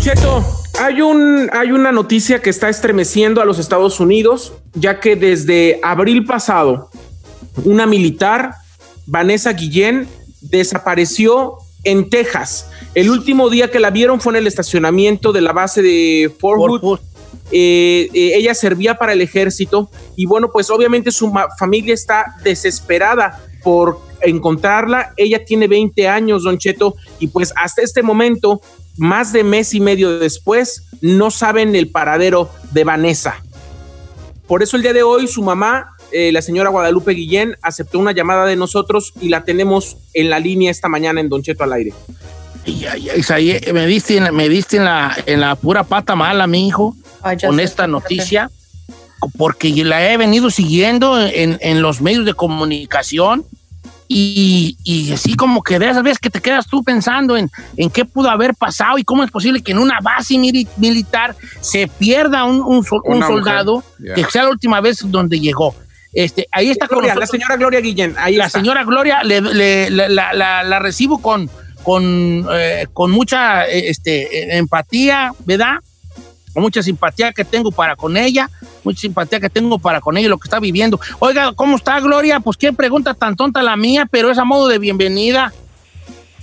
Cheto, hay, un, hay una noticia que está estremeciendo a los Estados Unidos, ya que desde abril pasado, una militar, Vanessa Guillén, desapareció en Texas. El último día que la vieron fue en el estacionamiento de la base de Fort Hood. Eh, eh, ella servía para el ejército y bueno, pues obviamente su familia está desesperada por encontrarla. Ella tiene 20 años, Don Cheto, y pues hasta este momento más de mes y medio después, no saben el paradero de Vanessa. Por eso el día de hoy su mamá, eh, la señora Guadalupe Guillén, aceptó una llamada de nosotros y la tenemos en la línea esta mañana en Don Cheto al aire. me diste, me diste en, la, en la pura pata mala, mi hijo, con esta noticia, porque la he venido siguiendo en, en los medios de comunicación y, y, así como que de esas veces que te quedas tú pensando en, en qué pudo haber pasado y cómo es posible que en una base militar se pierda un, un, soldado, que sea la última vez donde llegó. Este, ahí está con la señora Gloria Guillén. Ahí la señora Gloria le, la, la, la, recibo con, con, eh, con mucha este, empatía, ¿verdad? Mucha simpatía que tengo para con ella mucha simpatía que tengo para con ella y lo que está viviendo. Oiga, ¿cómo está Gloria? Pues qué pregunta tan tonta la mía, pero es a modo de bienvenida.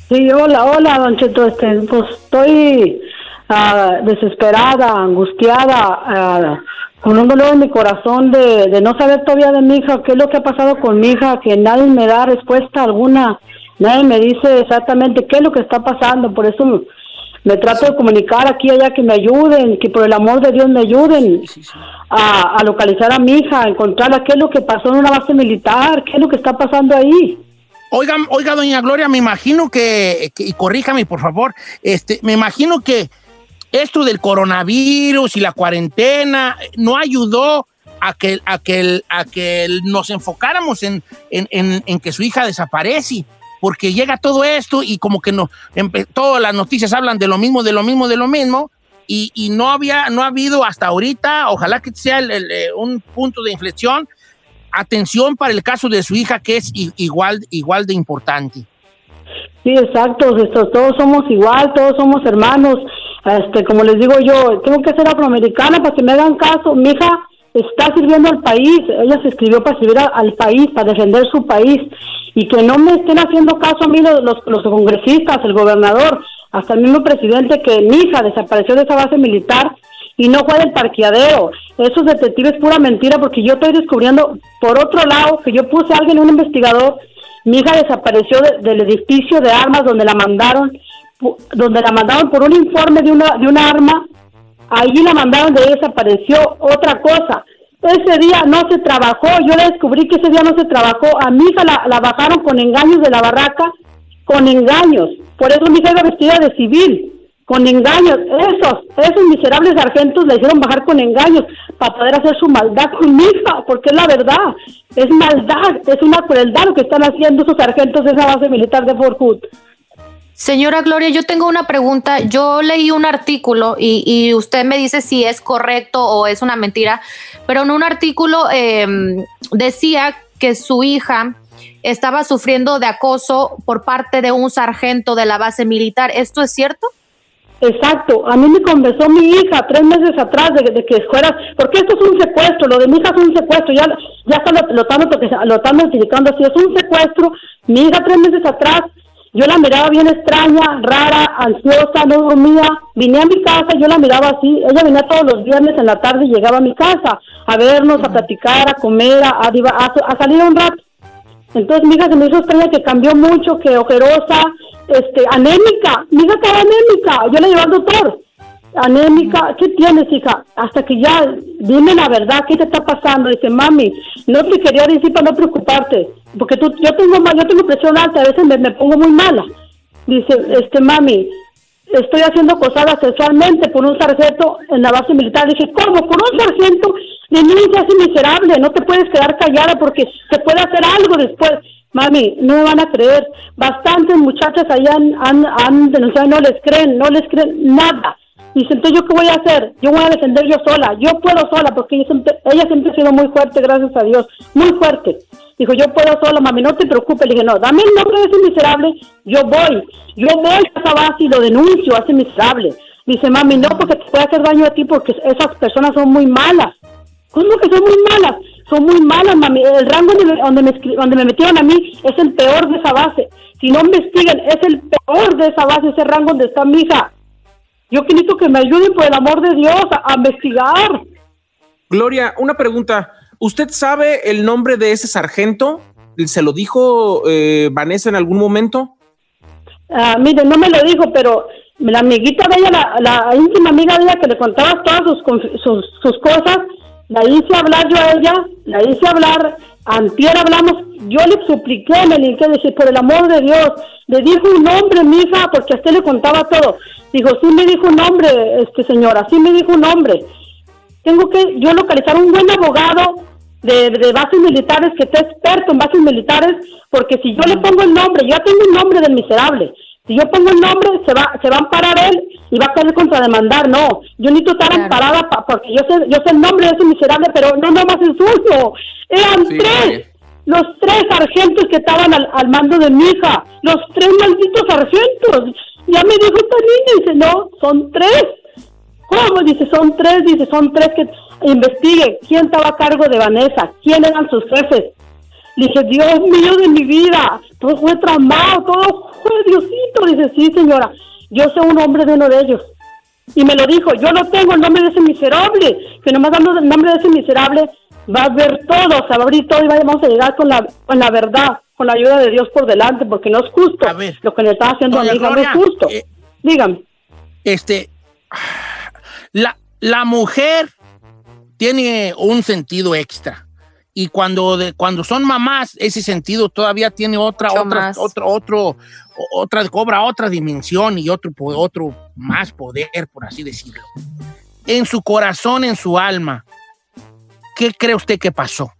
Sí, hola, hola, don Cheto, este, pues estoy ah, desesperada, angustiada, ah, con un dolor en mi corazón de, de no saber todavía de mi hija, qué es lo que ha pasado con mi hija, que nadie me da respuesta alguna, nadie me dice exactamente qué es lo que está pasando, por eso me trato de comunicar aquí allá que me ayuden, que por el amor de Dios me ayuden A, localizar a mi hija, a encontrarla, qué es lo que pasó en una base militar, qué es lo que está pasando ahí. Oiga, oiga, doña Gloria, me imagino que, y corríjame por favor, este, me imagino que esto del coronavirus y la cuarentena no ayudó a que, a que, a que nos enfocáramos en, en, en que su hija desaparece porque llega todo esto y como que no, todas las noticias hablan de lo mismo, de lo mismo, de lo mismo, y, y no había, no ha habido hasta ahorita, ojalá que sea eh, un punto de inflexión, atención para el caso de su hija que es igual, igual de importante. Sí, exacto, todos somos igual, todos somos hermanos. Este, como les digo yo, tengo que ser afroamericana para que me hagan caso. Mi hija está sirviendo al país, ella se escribió para servir al país, para defender su país y que no me estén haciendo caso a mí los, los, congresistas, el gobernador, hasta el mismo presidente que mi hija desapareció de esa base militar y no fue del parqueadero. Esos detectives pura mentira porque yo estoy descubriendo por otro lado que yo puse a alguien, un investigador, mi hija desapareció del edificio de armas donde la mandaron, donde la mandaron por un informe de una, de una arma, allí la mandaron de desapareció otra cosa. Ese día no se trabajó, yo le descubrí que ese día no se trabajó. A mi hija la, bajaron con engaños de la barraca, con engaños. Por eso mi hija iba vestida de civil, con engaños. Esos, esos miserables sargentos la hicieron bajar con engaños para poder hacer su maldad con mi hija, porque es la verdad. Es maldad, es una crueldad lo que están haciendo esos sargentos de esa base militar de Fort Hood. Señora Gloria, yo tengo una pregunta. Yo leí un artículo y, usted me dice si es correcto o es una mentira, pero en un artículo em, decía que su hija estaba sufriendo de acoso por parte de un sargento de la base militar. ¿Esto es cierto? Exacto, a mí me conversó mi hija tres meses atrás de, que fuera, porque esto es un secuestro, lo de mi hija es un secuestro, ya, ya está lo, lo, lo, lo están notificando así, es un secuestro, mi hija tres meses atrás yo la miraba bien extraña, rara, ansiosa, no dormía. Vine a mi casa, yo la miraba así. Ella venía todos los viernes en la tarde y llegaba a mi casa a vernos, a platicar, a comer, a, a, salir un rato. Entonces mi hija se me hizo extraña que cambió mucho, que ojerosa, este, anémica. Mi hija estaba anémica. Yo la llevé al doctor. Anémica, ¿qué tienes, hija? Hasta que ya, dime la verdad, ¿qué te está pasando? Dice, mami, no te quería decir para no preocuparte porque tú, yo tengo yo tengo presión alta, a veces me, pongo muy mala. Dice, este mami, estoy haendo acosada sexualmente por un sargento en la base militar. Dije, ¿cómo? Por un sargento de niña es miserable, no te puedes quedar callada porque se puede hacer algo después. Mami, no me van a creer. Bastantes muchachas allá han, han, han denunciado no les creen, no les creen nada. Dice, entonces, ¿yo qué voy a hacer? Yo voy a defender yo sola. Yo puedo sola porque ella siempre, ella siempre ha sido muy fuerte, gracias a Dios. Muy fuerte. Dijo, yo puedo sola, mami, no te preocupes. Le dije, no, dame el nombre de ese miserable, yo voy. Yo voy a esa base y lo denuncio a ese miserable. Dice, mami, no, porque te puede hacer daño a ti porque esas personas son muy malas. ¿Cómo que son muy malas? Son muy malas, mami. El rango donde me, donde me metieron a mí es el peor de esa base. Si no investiguen, es el peor de esa base, ese rango donde está mi hija. Yo quiero que me ayuden por el amor de Dios a, investigar. Gloria, una pregunta. ¿Usted sabe el nombre de ese sargento? ¿Se lo dijo eh, Vanessa en algún momento? Ah, mire, no me lo dijo, pero la amiguita de ella, la, íntima amiga de ella que le contaba todas sus, sus, cosas, la hice hablar yo a ella, la hice hablar, antier hablamos, yo le supliqué, me le dije, por el amor de Dios, le dijo un nombre, mi hija, porque a usted le contaba todo. Dijo, sí me dijo un nombre, este señora, sí me dijo un nombre. Tengo que yo localizar un buen abogado de, de bases militares que esté experto en bases militares, porque si yo le pongo el nombre, yo tengo un nombre del miserable, si yo pongo el nombre, se va, se va a amparar él y va a querer contrademandar. No, yo necesito estar amparada porque yo sé, yo sé el nombre de ese miserable, pero no más el suyo. Eran tres, los tres sargentos que estaban al, al, mando de mi hija, los tres malditos sargentos. Ya me dijo esta niña, dice, no, son tres. ¿Cómo? Dice, son tres, dice, son tres que investiguen quién estaba a cargo de Vanessa, quién eran sus jefes, dije, Dios mío de mi vida, todo fue tramado, todo fue Diosito. Dice, sí, señora, yo soy un hombre de uno de ellos. Y me lo dijo, yo no tengo el nombre de ese miserable, que nomás dando el nombre de ese miserable, va a ver todo, se va a abrir todo y vamos a llegar con la, con la verdad, con la ayuda de Dios por delante, porque no es justo lo que le está haciendo a mi no es justo. Eh, Dígame. Este, la, la mujer tiene un sentido extra y cuando, de, cuando son mamás, ese sentido todavía tiene otra, otra, otro, otro, otra, cobra otra dimensión y otro, otro más poder, por así decirlo. En su corazón, en su alma, ¿qué cree usted que pasó?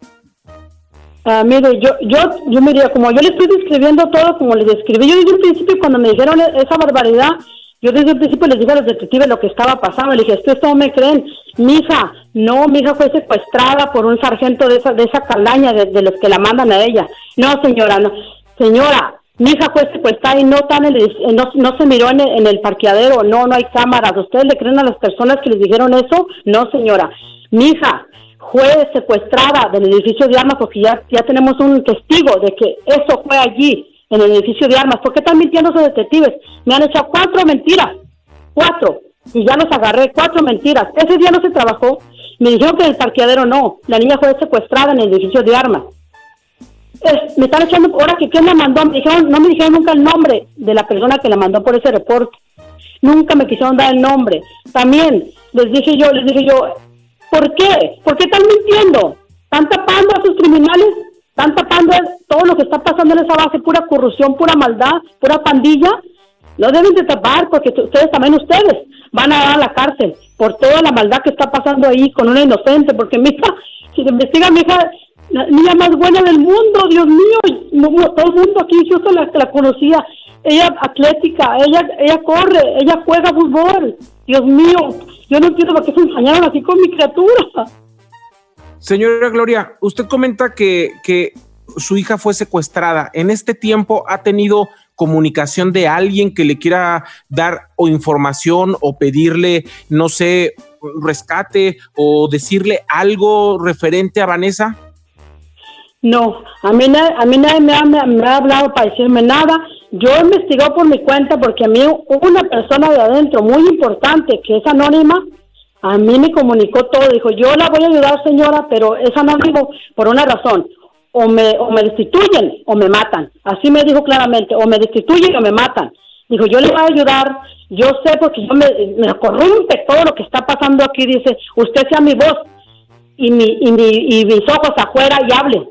Ah, mire, yo, yo, yo mire, como yo le estoy describiendo todo como le describí, yo desde un principio cuando me dijeron esa barbaridad, yo desde el principio les dije a los detectives lo que estaba pasando. Le dije, es que esto no me creen. Mi hija, no, mi hija fue secuestrada por un sargento de esa, de esa calaña de, los que la mandan a ella. No, señora, no. Señora, mi hija fue secuestrada y no, tan no, no se miró en el, en el, parqueadero. No, no hay cámaras. ¿Ustedes le creen a las personas que les dijeron eso? No, señora. Mi hija fue secuestrada del edificio de armas porque ya, ya tenemos un testigo de que eso fue allí en el edificio de armas. ¿Por qué están mintiendo esos detectives? Me han hecho cuatro mentiras. Cuatro. Y ya los agarré. Cuatro mentiras. Ese día no se trabajó. Me dijeron que en el parqueadero no. La niña fue secuestrada en el edificio de armas. me están echando ahora que quién la mandó. Me dijeron, no me dijeron nunca el nombre de la persona que la mandó por ese reporte. Nunca me quisieron dar el nombre. También les dije yo, les dije yo, ¿por qué? ¿Por qué están mintiendo? ¿Están tapando a sus criminales? Están tapando todo lo que está pasando en esa base, pura corrupción, pura maldad, pura pandilla. Lo deben de tapar porque ustedes también ustedes van a dar a la cárcel por toda la maldad que está pasando ahí con una inocente, porque mi hija, si se investiga mi hija, la niña más buena del mundo, Dios mío, todo el mundo aquí, yo la la conocía, ella atlética, ella, ella corre, ella juega fútbol, Dios mío, yo no entiendo por qué se ensañaron así con mi criatura. Señora Gloria, usted comenta que, que su hija fue secuestrada. ¿En este tiempo ha tenido comunicación de alguien que le quiera dar o información o pedirle, no sé, rescate o decirle algo referente a Vanessa? No, a mí, a nadie me ha, me ha hablado para decirme nada. Yo he investigado por mi cuenta porque a mí una persona de adentro muy importante que es anónima a mí me comunicó todo, dijo, yo la voy a ayudar señora, pero es anónimo por una razón, o me, o me destituyen o me matan, así me dijo claramente, o me destituyen o me matan. Dijo, yo le voy a ayudar, yo sé porque yo me, me corrompe todo lo que está pasando aquí, dice, usted sea mi voz y, mi, y, mi, y mis ojos afuera y hable.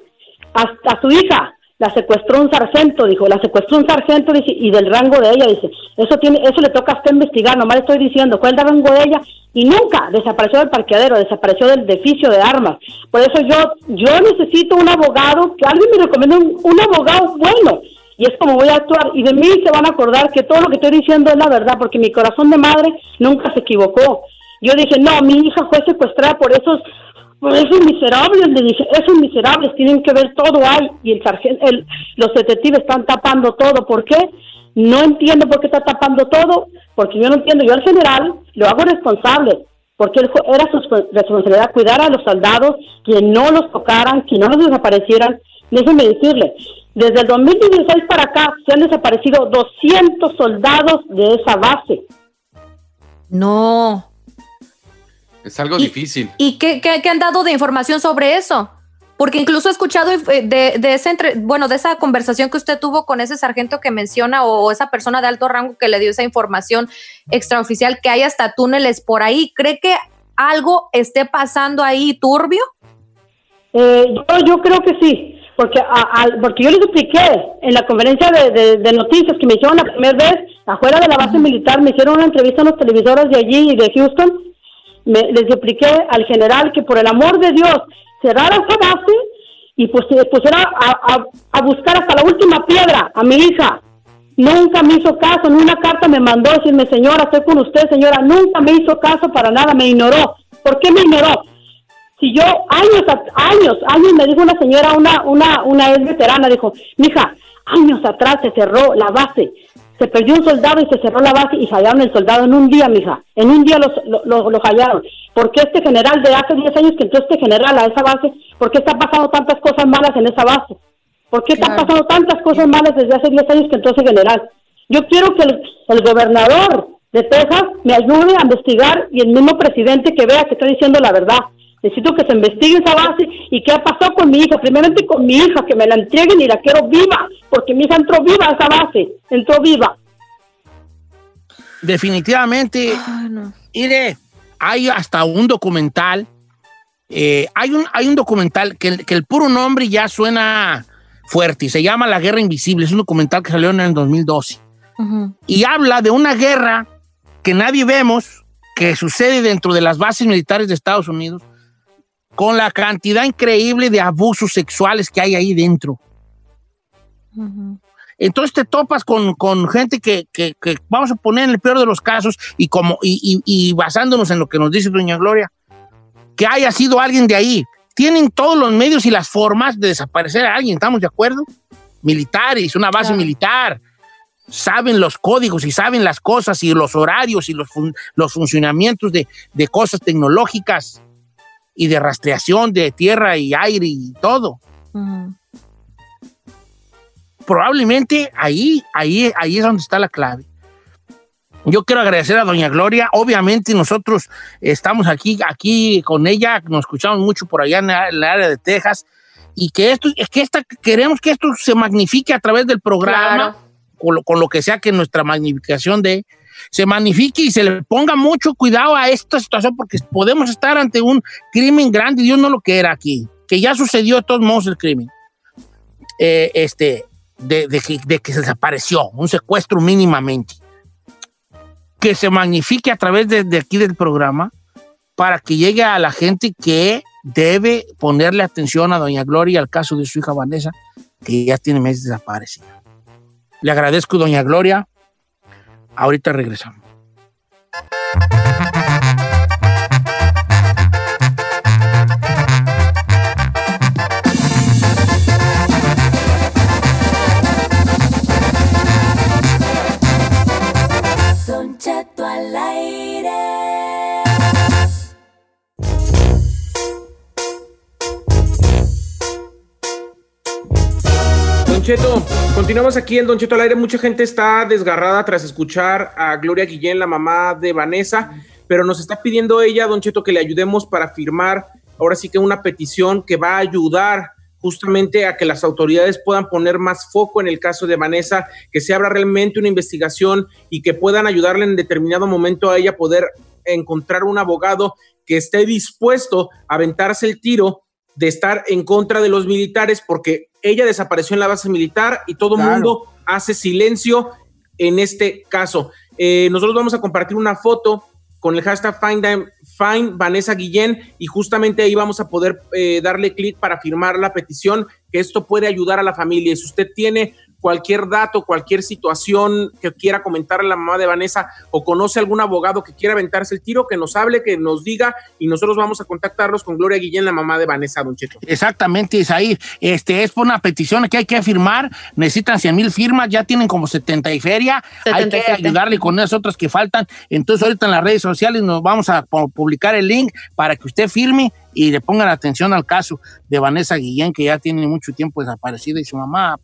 Hasta su hija, la secuestró un sargento, dijo, la secuestró un sargento dice, y del rango de ella, dice, eso tiene, eso le toca a usted investigar, nomás estoy diciendo cuál es el rango de ella, y nunca desapareció del parqueadero, desapareció del edificio de armas. Por eso yo, yo necesito un abogado, que alguien me recomiende un, abogado bueno, y es como voy a actuar, y de mí se van a acordar que todo lo que estoy diciendo es la verdad, porque mi corazón de madre nunca se equivocó. Yo dije, no, mi hija fue secuestrada por esos esos miserables, le dije, esos miserables tienen que ver todo ahí y el sargento, el, los detectives están tapando todo. ¿Por qué? No entiendo por qué está tapando todo, porque yo no entiendo. Yo al general lo hago responsable, porque era su responsabilidad cuidar a los soldados, que no los tocaran, que no los desaparecieran. Déjeme decirle, desde el 2016 para acá se han desaparecido 200 soldados de esa base. No. Es algo difícil. ¿Y qué, qué, han dado de información sobre eso? Porque incluso he escuchado eh, de, de, ese entre, bueno, de esa conversación que usted tuvo con ese sargento que menciona o, esa persona de alto rango que le dio esa información extraoficial que hay hasta túneles por ahí. ¿Cree que algo esté pasando ahí turbio? Eh, yo, yo creo que sí, porque, porque yo les expliqué en la conferencia de, de, noticias que me hicieron la primera vez afuera de la base militar, me hicieron una entrevista en los televisores de allí y de Houston, me, les expliqué al general que por el amor de Dios cerrara esa base y pues pusiera a, a, buscar hasta la última piedra a mi hija. Nunca me hizo caso, en una carta me mandó decirme, señora, estoy con usted, señora, nunca me hizo caso para nada, me ignoró. ¿Por qué me ignoró? Si yo, años, años, años, me dijo una señora, una, una, una ex veterana, dijo, mija, años atrás se cerró la base, se perdió un soldado y se cerró la base y hallaron el soldado en un día, mija. En un día lo, lo, lo hallaron. ¿Por qué este general de hace 10 años que entró este general a esa base, por qué está pasando tantas cosas malas en esa base? ¿Por qué están pasando tantas cosas malas desde hace 10 años que entró ese general? Yo quiero que el, el gobernador de Texas me ayude a investigar y el mismo presidente que vea que está diciendo la verdad. Necesito que se investigue esa base y qué ha pasado con mi hija. Primeramente con mi hija, que me la entreguen y la quiero viva, porque mi hija entró viva a esa base, entró viva. Definitivamente, mire, hay hasta un documental, eh, hay, un, hay un documental que, que el puro nombre ya suena fuerte y se llama La Guerra Invisible, es un documental que salió en el 2012 y habla de una guerra que nadie vemos, que sucede dentro de las bases militares de Estados Unidos, con la cantidad increíble de abusos sexuales que hay ahí dentro. Entonces te topas con, gente que, vamos a poner en el peor de los casos y, como, y, basándonos en lo que nos dice doña Gloria, que haya sido alguien de ahí. Tienen todos los medios y las formas de desaparecer a alguien, ¿estamos de acuerdo? Militares, una base militar. Saben los códigos y saben las cosas y los horarios y los, los funcionamientos de, de cosas tecnológicas y de rastreación de tierra y aire y todo. Probablemente ahí, ahí, ahí es donde está la clave. Yo quiero agradecer a Doña Gloria. Obviamente nosotros estamos aquí, aquí con ella, nos escuchamos mucho por allá en el área de Texas y que esto, es que esta, queremos que esto se magnifique a través del programa, con, lo, con, lo, que sea que nuestra magnificación de, se magnifique y se le ponga mucho cuidado a esta situación porque podemos estar ante un crimen grande, Dios no lo quiera aquí, que ya sucedió de todos modos el crimen, eh, este, de, que se desapareció, un secuestro mínimamente, que se magnifique a través de, de aquí del programa para que llegue a la gente que debe ponerle atención a Doña Gloria al caso de su hija Vanessa, que ya tiene meses desaparecida. Le agradezco, Doña Gloria, Ahorita regresamos. Continuamos aquí en Don Cheto al aire. Mucha gente está desgarrada tras escuchar a Gloria Guillén, la mamá de Vanessa, pero nos está pidiendo ella, Don Cheto, que le ayudemos para firmar ahora sí que una petición que va a ayudar justamente a que las autoridades puedan poner más foco en el caso de Vanessa, que se abra realmente una investigación y que puedan ayudarle en determinado momento a ella poder encontrar un abogado que esté dispuesto a aventarse el tiro de estar en contra de los militares porque ella desapareció en la base militar y todo el mundo hace silencio en este caso. Eh, nosotros vamos a compartir una foto con el hashtag Find, Find Vanessa Guillén y justamente ahí vamos a poder eh, darle clic para firmar la petición, que esto puede ayudar a la familia. Si usted tiene cualquier dato, cualquier situación que quiera comentar la mamá de Vanessa o conoce algún abogado que quiera aventarse el tiro, que nos hable, que nos diga y nosotros vamos a contactarlos con Gloria Guillén, la mamá de Vanessa, Don Cheto. Exactamente, Isaí. Este es por una petición que hay que firmar. Necesitan 100 mil firmas, ya tienen como 70 y feria. Hay que 77. ayudarle con esas otras que faltan. Entonces, ahorita en las redes sociales nos vamos a pu- publicar el link para que usted firme y le pongan atención al caso de Vanessa Guillén, que ya tiene mucho tiempo desaparecida, y su mamá,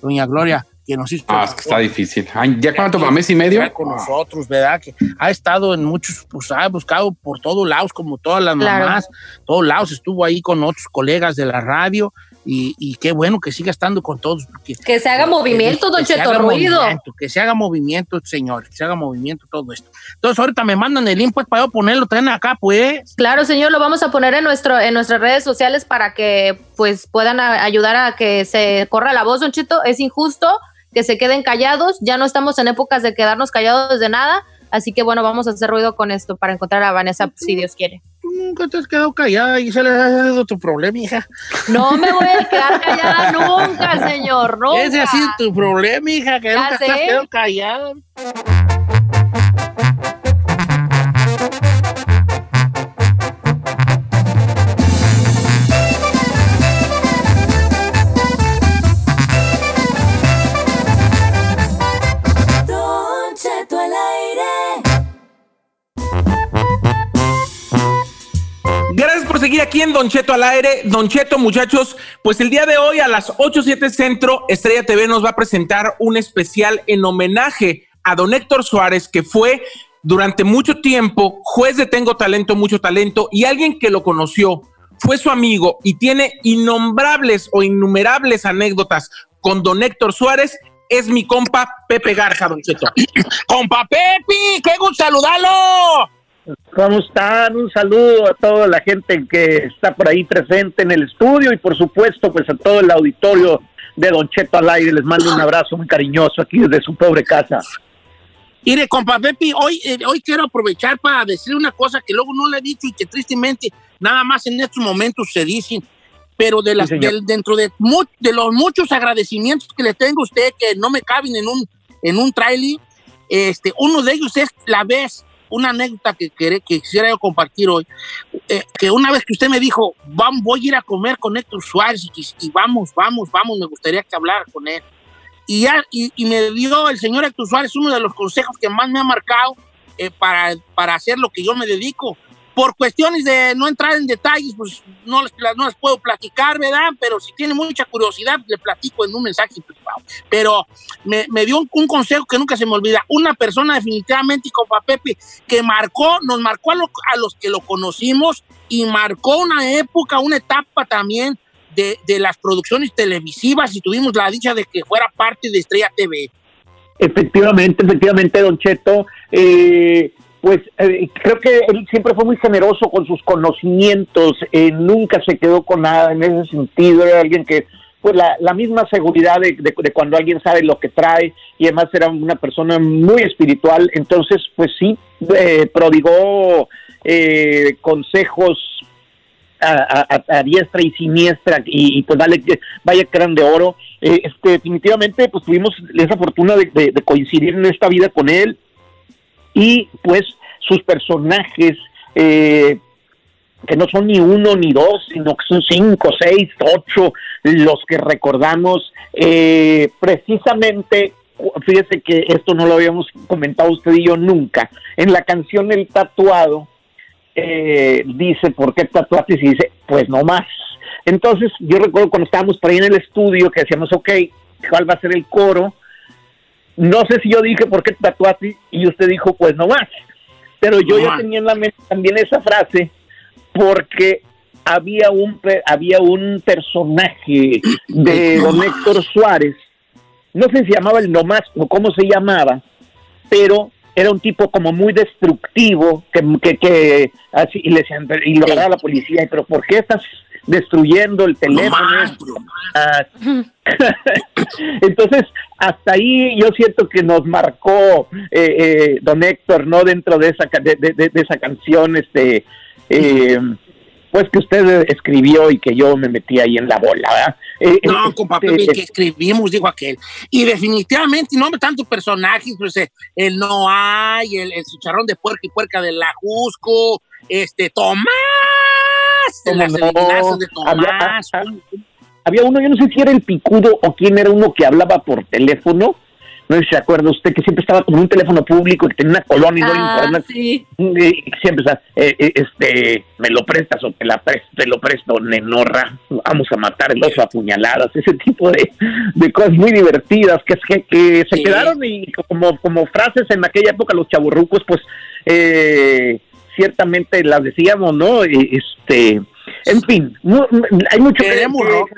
doña Gloria, que nos hizo. Ah, es que está difícil. Ay, ¿Ya cuánto? ¿Para mes y medio? Con nosotros, ¿verdad? Que ha estado en muchos, pues ha buscado por todos lados, como todas las Claro. mamás, todos lados, estuvo ahí con otros colegas de la radio y, y qué bueno que siga estando con todos. porque- Que se haga movimiento, Don Cheto, ruido. Que se haga movimiento, señor, que se haga movimiento todo esto. Entonces ahorita me mandan el link pues para yo ponerlo también acá, pues. Claro, señor, lo vamos a poner en nuestro en nuestras redes sociales para que pues puedan a- ayudar a que se corra la voz, Don Cheto. Es injusto que se queden callados. Ya no estamos en épocas de quedarnos callados de nada. Así que bueno, vamos a hacer ruido con esto para encontrar a Vanessa, si Dios quiere. Tú nunca te has quedado callada y se le ha dado tu problema, hija. No me voy a quedar callada nunca, señor. Nunca. Ese ha sido tu problema, hija, que Ya nunca te has sé. quedado callada. Seguir aquí en Don Cheto al aire. Don Cheto, muchachos, pues el día de hoy a las 8.07 Centro, Estrella TV nos va a presentar un especial en homenaje a don Héctor Suárez, que fue durante mucho tiempo juez de Tengo Talento, Mucho Talento, y alguien que lo conoció, fue su amigo y tiene innombrables o innumerables anécdotas con don Héctor Suárez, es mi compa Pepe Garza, Don Cheto. ¡Compa Pepi! ¡Qué gusto saludarlo! ¿Cómo están? Un saludo a toda la gente que está por ahí presente en el estudio y por supuesto pues a todo el auditorio de Don Cheto al aire. Les mando un abrazo muy cariñoso aquí desde su pobre casa. Mire, compa Pepi, hoy, eh, hoy quiero aprovechar para decir una cosa que luego no le he dicho y que tristemente nada más en estos momentos se dicen, pero de las, Sí, del- dentro de, de los muchos agradecimientos que le tengo a usted que no me caben en un, en un trailer, este, uno de ellos es la vez, una anécdota que, quere- que quisiera yo compartir hoy, eh, que una vez que usted me dijo, "Vam- voy a ir a comer con Héctor Suárez y, que- y vamos, vamos, vamos, me gustaría que hablara con él y, ya, y me dio el señor Héctor Suárez uno de los consejos que más me ha marcado eh, para, para hacer lo que yo me dedico. Por cuestiones de no entrar en detalles, pues no les, no les puedo platicar, ¿verdad? Pero si tiene mucha curiosidad, le platico en un mensaje privado. Pero me, me dio un, un consejo que nunca se me olvida. Una persona definitivamente, y compa Pepe, que marcó, nos marcó a, lo- a los que lo conocimos y marcó una época, una etapa también de, de las producciones televisivas y tuvimos la dicha de que fuera parte de Estrella TV. Efectivamente, efectivamente, Don Cheto, eh, pues eh, creo que él siempre fue muy generoso con sus conocimientos, eh, nunca se quedó con nada en ese sentido, era alguien que, pues la, misma seguridad de, cuando alguien sabe lo que trae y además era una persona muy espiritual, entonces pues sí, eh, prodigó eh, consejos a, diestra y siniestra y, pues dale, que- vaya que eran de oro. Eh, este, definitivamente pues tuvimos esa fortuna de coincidir en esta vida con él y pues sus personajes eh, que no son ni uno ni dos, sino que son cinco, seis, ocho los que recordamos eh, precisamente fíjese que esto no lo habíamos comentado usted y yo nunca en la canción El Tatuado eh, dice, ¿por qué tatuaste? Y dice, pues no más. Entonces, yo recuerdo cuando estábamos por ahí en el estudio que decíamos, ok, ¿cuál va a ser el coro? No sé si yo dije, ¿por qué tatuaste? Y usted dijo, pues no más. Pero yo No ya más. tenía en la mente también esa frase porque había un, había un personaje de don Héctor Suárez, no sé si se llamaba el nomás o cómo se llamaba, pero era un tipo como muy destructivo, que, que, que así, y le y lo agarraba la policía, pero ¿por qué estás destruyendo el teléfono? más, Ah, Entonces, hasta ahí yo siento que nos marcó eh, eh, don Héctor, ¿no? Dentro de esa, de, de- de- de esa canción, este, eh, pues que usted escribió y que yo me metí ahí en la bola, ¿verdad? Eh, No, eh, compa este, Pepe, que escribimos, dijo aquel. Y definitivamente, no tanto personajes, pues el No hay, el, el chicharrón de puerca y puerca del Ajusco, este, Tomás, de ¿Cómo las no? de Había- Tomás. ah, Había uno, yo no sé si era el picudo o quién era uno que hablaba por teléfono. No sé si se acuerda usted que siempre estaba como en un teléfono público que tenía una colonia y no le Ah, sí. Y siempre está, eh, eh, este, me lo prestas o te, la pres- te lo presto, nenorra, vamos a matar el oso a puñaladas, ese tipo de, de cosas muy divertidas que, que, que se Sí. quedaron y como, como frases en aquella época los chaburrucos, pues eh, ciertamente las decíamos, ¿no? Y, Este, en fin, mu- mu- hay mucho que- Queremos que, rock.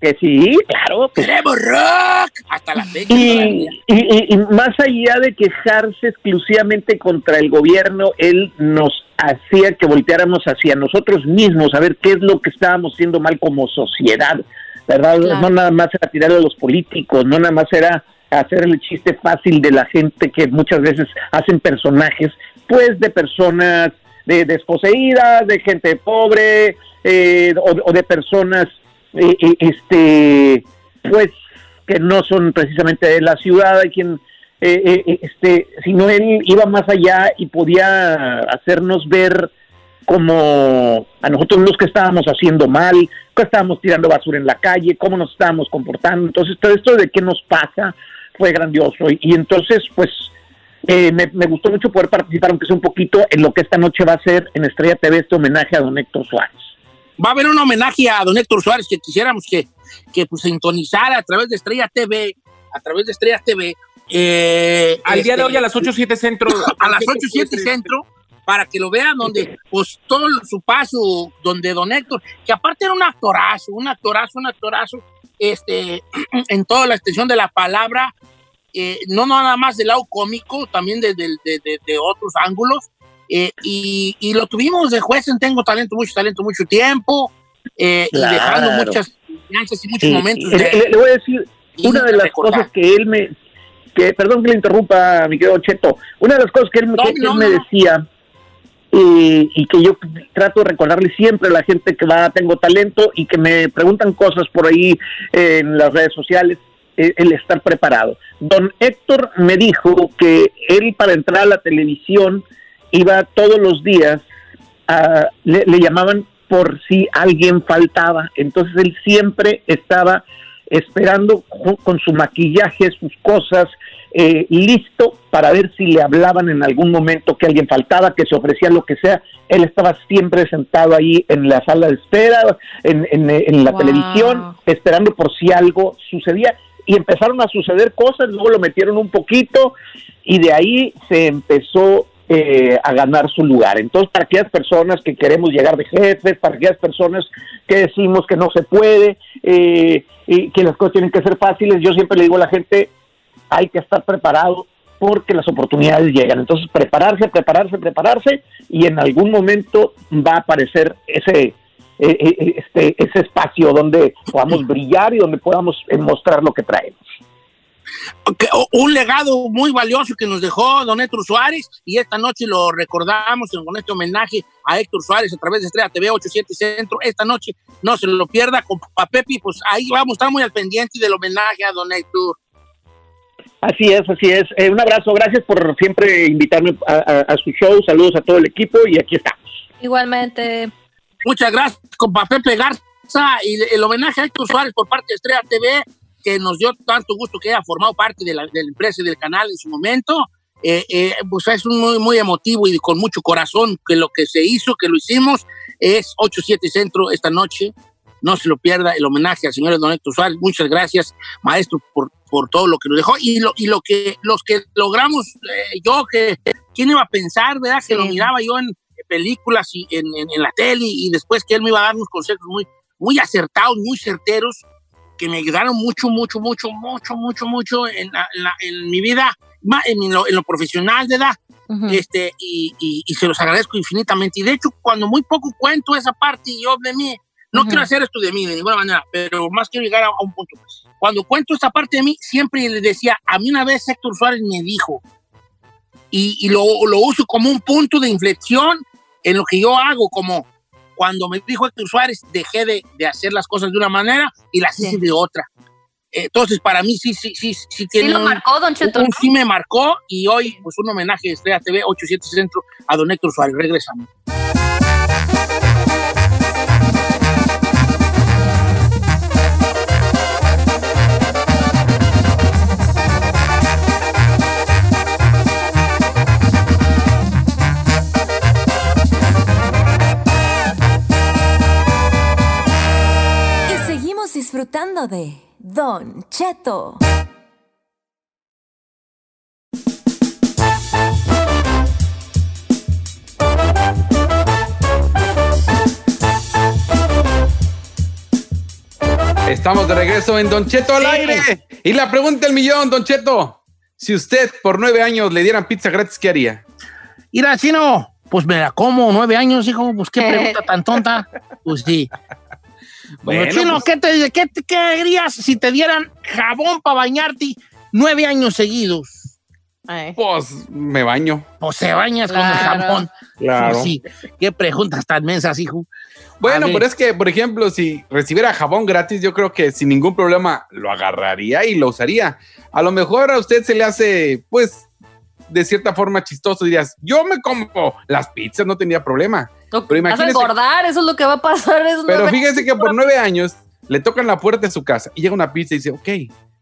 que sí, claro, pues, ¡Queremos rock! Hasta la fecha. y, y- y- y más allá de quejarse exclusivamente contra el gobierno, él nos hacía que volteáramos hacia nosotros mismos, a ver qué es lo que estábamos haciendo mal como sociedad, ¿verdad? Claro. No nada más era tirarle a los políticos, no nada más era hacer el chiste fácil de la gente que muchas veces hacen personajes, pues de personas de desposeídas, de gente pobre, eh, o, de personas eh, eh, este pues que no son precisamente de la ciudad, hay quien eh, eh, este, sino él iba más allá y podía hacernos ver como a nosotros los que estábamos haciendo mal, que estábamos tirando basura en la calle, cómo nos estábamos comportando. Entonces, todo esto de qué nos pasa fue grandioso. Y entonces, pues, eh, me, me gustó mucho poder participar, aunque sea un poquito, en lo que esta noche va a ser en Estrella TV, este homenaje a don Héctor Suárez. Va a haber un homenaje a don Héctor Suárez que quisiéramos que, que pues, sintonizara a través de Estrella TV, a través de Estrella TV. eh, Al día de este, hoy a las 8, 7 centro. a las 8, 7 centro, para que lo vean, donde, pues, todo su paso, donde don Héctor, que aparte era un actorazo, un actorazo, un actorazo, este, en toda la extensión de la palabra, eh, no nada más del lado cómico, también de, de- de- otros ángulos, eh, y, y lo tuvimos de juez en Tengo Talento, mucho talento, mucho tiempo, eh, y Claro. dejando muchas y muchos Sí, momentos le, de- le- le voy a decir, una de las recordar. cosas que él me, que perdón que le interrumpa, mi querido Cheto, una de las cosas que él, No, que- que no, él me no. decía eh, y que yo trato de recordarle siempre a la gente que va Tengo Talento y que me preguntan cosas por ahí en las redes sociales, eh, el estar preparado. Don Héctor me dijo que él para entrar a la televisión iba todos los días, a- le, le llamaban por si alguien faltaba, entonces él siempre estaba esperando con su maquillaje, sus cosas, eh, listo para ver si le hablaban en algún momento que alguien faltaba, que se ofrecía lo que sea. Él estaba siempre sentado ahí en la sala de espera, en, en- en la Wow. televisión, esperando por si algo sucedía. Y empezaron a suceder cosas, luego lo metieron un poquito y de ahí se empezó eh, a ganar su lugar. Entonces, para aquellas personas que queremos llegar de jefes, para aquellas personas que decimos que no se puede, eh, y que las cosas tienen que ser fáciles, yo siempre le digo a la gente, hay que estar preparado porque las oportunidades llegan. Entonces, prepararse, prepararse, prepararse y en algún momento va a aparecer ese eh, eh, este ese espacio donde podamos brillar y donde podamos eh, mostrar lo que traemos. un legado muy valioso que nos dejó don Héctor Suárez y esta noche lo recordamos con este homenaje a Héctor Suárez a través de Estrella TV 87 Centro. Esta noche no se lo pierda con Papá Pepi, pues ahí vamos a estar muy al pendiente del homenaje a don Héctor. Así es, así es. Eh, un abrazo, gracias por siempre invitarme a, a- a su show. Saludos a todo el equipo y aquí estamos. Igualmente. Muchas gracias con Papá Pepe Garza y el homenaje a Héctor Suárez por parte de Estrella TV, que nos dio tanto gusto que haya formado parte de la, de la empresa y del canal en su momento. Eh, eh, pues es muy, muy emotivo y con mucho corazón que lo que se hizo, que lo hicimos, es 8-7 Centro esta noche. No se lo pierda el homenaje al señor Don Héctor Suárez. Muchas gracias, maestro, por, por todo lo que nos dejó y lo, y lo que los que logramos, eh, yo que, ¿quién iba a pensar, verdad? Que Sí. lo miraba yo en películas y en, en- en la tele y después que él me iba a dar unos consejos muy, muy acertados, muy certeros, que me ayudaron mucho, mucho, mucho, mucho, mucho, mucho en, la- en la- en mi vida, en lo, en lo profesional, ¿verdad? Ujú. este, y, y- y se los agradezco infinitamente. Y de hecho, cuando muy poco cuento esa parte yo de mí, no Ujú. quiero hacer esto de mí de ninguna manera, pero más quiero llegar a, a un punto. Cuando cuento esta parte de mí, siempre le decía, a mí una vez Héctor Suárez me dijo, y, y lo, lo uso como un punto de inflexión en lo que yo hago, como cuando me dijo Héctor Suárez, dejé de, de hacer las cosas de una manera y las hice Sí. de otra. Entonces, para mí sí, sí, sí, sí Sí tiene lo un- marcó, Don Cheto. sí me marcó y hoy, pues un homenaje de Estrella TV 87 Centro a don Héctor Suárez. Regresamos. Disfrutando de Don Cheto. Estamos de regreso en Don Cheto al Sí. aire. Y la pregunta del millón, Don Cheto. Si usted por nueve años le dieran pizza gratis, ¿qué haría? Mira, chino, pues me la como, nueve años, hijo, pues qué pregunta tan tonta. Pues sí. Bueno, chino, pues- ¿qué, te, qué, te- qué harías si te dieran jabón para bañarte nueve años seguidos? Ay. Pues me baño. Pues se bañas con el jabón. Claro. Sí, qué preguntas tan mensas, hijo. Bueno, pero es que, por ejemplo, si recibiera jabón gratis, yo creo que sin ningún problema lo agarraría y lo usaría. A lo mejor a usted se le hace, pues, de cierta forma chistoso. Dirías, yo me como las pizzas, no tenía problema. Pero Vas a engordar, eso es lo que va a pasar. Pero fíjese que por nueve años le tocan la puerta de su casa y llega una pizza y dice, ok,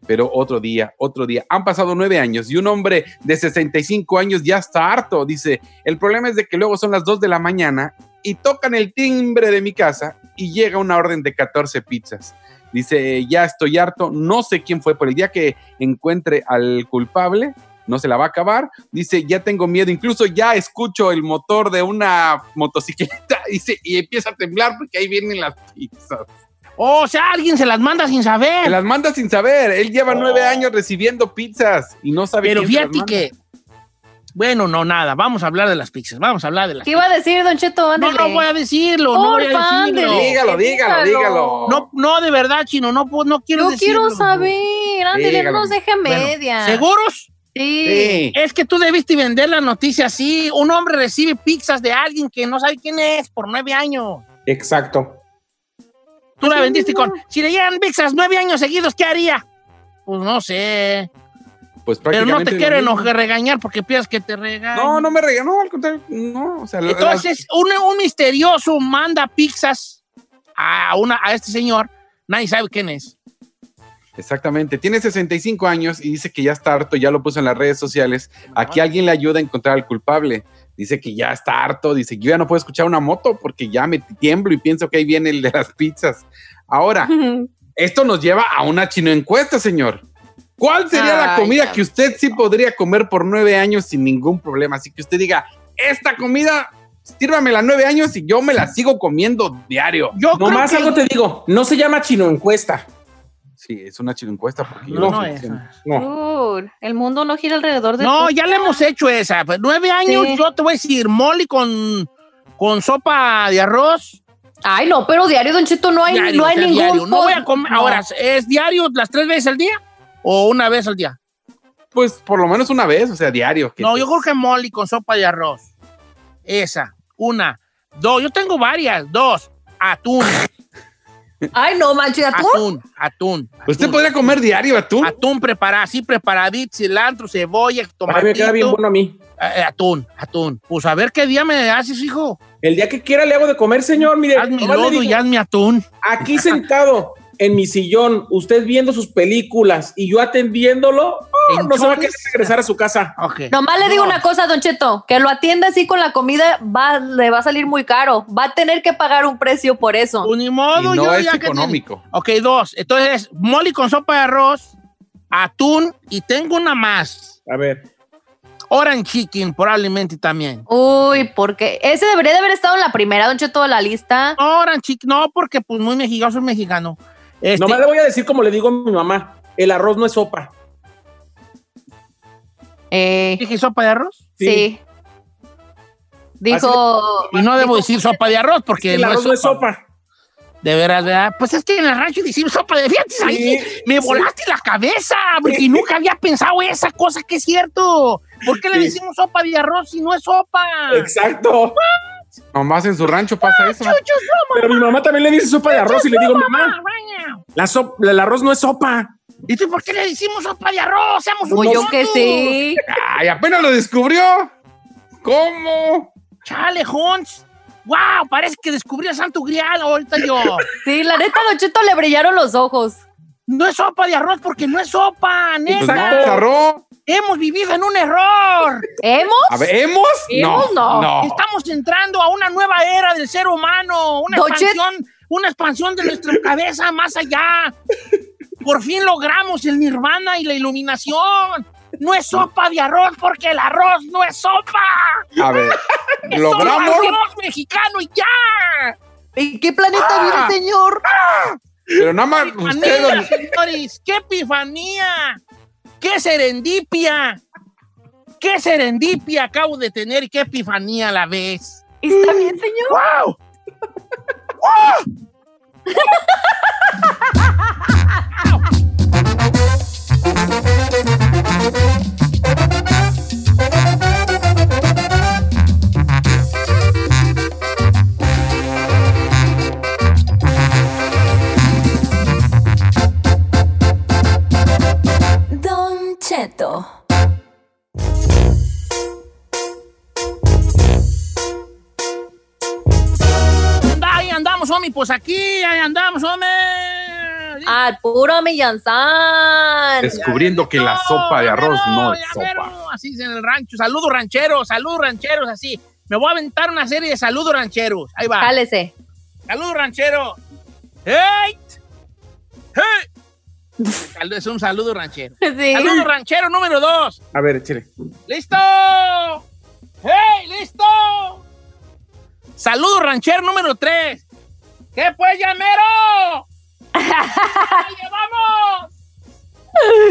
pero otro día, otro día. Han pasado nueve años y un hombre de 65 años ya está harto. Dice, el problema es de que luego son las 2 de la mañana y tocan el timbre de mi casa y llega una orden de 14 pizzas. Dice, ya estoy harto, no sé quién fue, por el día que encuentre al culpable, no se la va a acabar. Dice, ya tengo miedo, incluso ya escucho el motor de una motocicleta dice, y empieza a temblar porque ahí vienen las pizzas. O sea, alguien se las manda sin saber. Se las manda sin saber. Él lleva nueve años recibiendo pizzas y no sabe Pero fíjate que. Bueno, no, nada. Vamos a hablar de las pizzas. Vamos a hablar de las ¿Qué iba a decir, Don Cheto? No, no voy a decirlo, no voy a decirlo. Dígalo, dígalo, dígalo. No, no, de verdad, chino, no, puedo- no quiero Yo decirlo. quiero saber. Ándele, no nos deje Bueno, media. ¿Seguros? Sí. Sí. Es que tú debiste vender la noticia así. Un hombre recibe pizzas de alguien que no sabe quién es por nueve años. Exacto. Tú la vendiste con. Si le llegan pizzas nueve años seguidos, ¿qué haría? Pues no sé. Pues Pero no te quiero enojar, regañar porque piensas que te regañan. No, no me regaló, no, al contrario, no. O sea, la- Entonces, un, un misterioso manda pizzas a, una, a este señor. Nadie sabe quién es. Exactamente. Tiene 65 años y dice que ya está harto, ya lo puso en las redes sociales. Aquí alguien le ayuda a encontrar al culpable. Dice que ya está harto, dice, yo ya no puedo escuchar una moto porque ya me tiemblo y pienso que ahí viene el de las pizzas. Ahora, esto nos lleva a una chino encuesta, señor. ¿Cuál sería la comida que usted sí podría comer por nueve años sin ningún problema? Así que usted diga, esta comida, sírvamela nueve años y yo me la sigo comiendo diario. Yo Nomás que- algo te digo, no se llama chino encuesta. Sí, es una chino encuesta porque yo No, no es. No. El mundo no gira alrededor de No, tu- ya le hemos hecho esa. Pues, nueve años, Sí. yo te voy a decir, moli con, con sopa de arroz. Ay, no, pero diario, Don Cheto, no hay, Diario, no hay o sea, ningún. diario. No voy a comer. No. Ahora, ¿es diario las tres veces al día? ¿O una vez al día? Pues por lo menos una vez, o sea, diario. No, te- yo creo que moli con sopa de arroz. Esa. Una. Dos. Yo tengo varias. Dos. Atún. Ay, no, manches, ¿atún? Atún. Atún. ¿Usted podría comer diario atún? Atún preparado, así preparadito, cilantro, cebolla, A mí tomatito. me queda bien bueno a mí. Eh, eh, atún, atún. Pues a ver qué día me haces, hijo. El día que quiera le hago de comer, señor. Mire, Hazme lodo y hazme atún. aquí sentado en mi sillón, usted viendo sus películas y yo atendiéndolo, oh, no se va a querer regresar a su casa. Ok. Nomás le digo No. una cosa, Don Cheto, que lo atienda así con la comida va, le va a salir muy caro. Va a tener que pagar un precio por eso. Pues ni Y modo, no yo es ya que económico. te- Ok, dos. Entonces, moli con sopa de arroz, atún y tengo una más. A ver. Orange chicken, probablemente también. Uy, porque ese debería de haber estado en la primera, Don Cheto, de la lista. Orange chicken, no, porque pues muy mexicano, soy mexicano. Este, Nomás le voy a decir como le digo a mi mamá, el arroz no es sopa. Eh, ¿Dije sopa de arroz? sí. Dijo. Y no debo decir sopa de arroz porque el no, arroz es no es sopa. sopa. De veras, ¿verdad? Pues es que en el rancho decimos sopa de fíjate, ahí me sí. volaste la cabeza, porque Sí. nunca había pensado esa cosa que es cierto. ¿Por qué le decimos sopa de arroz si no es sopa? Exacto. Nomás en su rancho pasa eso. Pero mi mamá también le dice sopa de arroz y le digo, mamá, la sop- el arroz no es sopa. ¿Y tú por qué le decimos sopa de arroz? Seamos O yo unos que sí. Ay, apenas lo descubrió. ¿Cómo? Chale, Hons. Wow, parece que descubrí a Santo Grial ahorita yo. Sí, la neta, Don Cheto le brillaron los ojos. No es sopa de arroz porque no es sopa, Pues neta. no, es arroz. Hemos vivido en un error. ¿Hemos? A ver, ¿hemos? ¿Hemos? No. Estamos entrando a una nueva era del ser humano, una expansión, una expansión de nuestra cabeza más allá. Por fin logramos el nirvana y la iluminación. No es sopa de arroz porque el arroz no es sopa. A ver, Es logramos. solo arroz mexicano y ya. ¿En qué planeta Ah. vive, señor? Pero nada más Epifanía, usted, don- señores, qué epifanía, qué serendipia, qué serendipia acabo de tener y qué epifanía a la vez. ¿Está bien, señor? ¡Wow! Don Ahí andamos, homie, pues aquí, ahí andamos, homie. Al puro Millanzán. descubriendo que la sopa de arroz no es sopa. Así es en el rancho. Saludos rancheros, saludos rancheros, así. Me voy a aventar una serie de saludos rancheros. Ahí va. Jálese. Saludos rancheros. ¡Hey! ¡Hey! Es un saludo ranchero. Sí. Saludo ranchero número dos. A ver, échale. ¡Listo! ¡Hey! ¡Listo! Saludo ranchero número 3. ¿Qué pues, llamero? ¡Ahí vamos!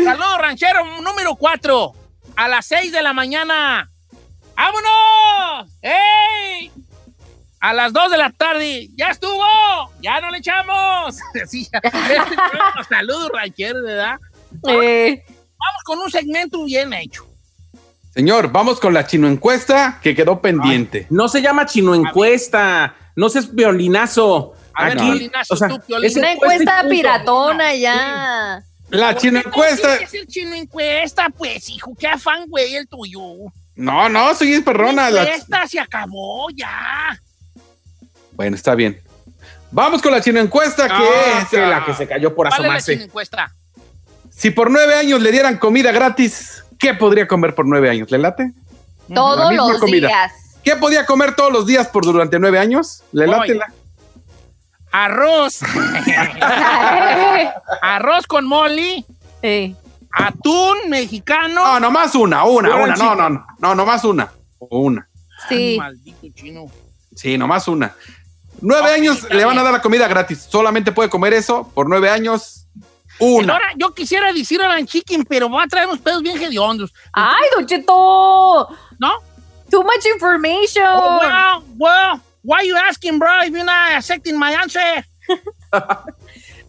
Saludo ranchero número 4. A las 6 de la mañana. ¡Vámonos! ¡Ey! A las 2 de la tarde. ¡Ya estuvo! ¡Ya no le echamos! Sí. Saludos rancheros, ¿verdad? Eh, Vamos con un segmento bien hecho. Señor, vamos con la chino encuesta que quedó pendiente. No se llama chino encuesta. No seas violinazo. A ver, Aquí, violinazo, o sea, tú, Piolín. es una encuesta piratona ya. La chino encuesta. Que ser chino encuesta, pues, hijo. Qué afán, güey, el tuyo. No, no, soy es perrona. La la- encuesta se acabó ya. Bueno, está bien. Vamos con la chino encuesta que Ah, es la que se cayó por ¿Cuál es la chino asomarse. encuesta? si por nueve años le dieran comida gratis, ¿qué podría comer por nueve años? ¿Le late? La Todos los comida. días. ¿Qué podía comer todos los días por durante nueve años? ¿Le late la? Arroz. Arroz con moli. Sí. Atún mexicano. No, nomás una, una, una. No, no, no, no, nomás una. Una. Sí. Maldito chino. Sí, nomás una. Nueve años le van a dar la comida gratis. Solamente puede comer eso por nueve años. Una. Ahora, yo quisiera decir a chicken, pero va a traer unos pedos bien hediondos. Ay, Don Cheto. ¿No? Too much information. Oh, well, well, why you asking, bro, if you're not accepting my answer?